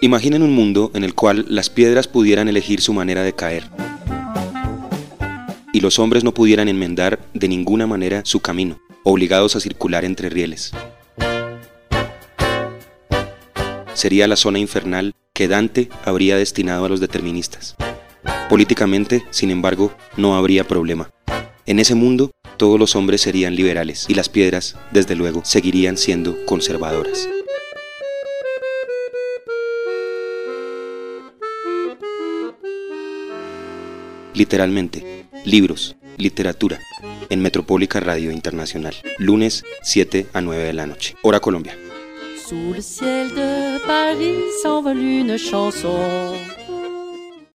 Imaginen un mundo en el cual las piedras pudieran elegir su manera de caer y los hombres no pudieran enmendar de ninguna manera su camino, obligados a circular entre rieles. Sería la zona infernal que Dante habría destinado a los deterministas. Políticamente, sin embargo, no habría problema. En ese mundo, todos los hombres serían liberales y las piedras, desde luego, seguirían siendo conservadoras. Literalmente, libros, literatura, en Metropólica Radio Internacional, lunes 7 a 9 de la noche, hora Colombia. Sous le ciel de Paris s'envole une chanson.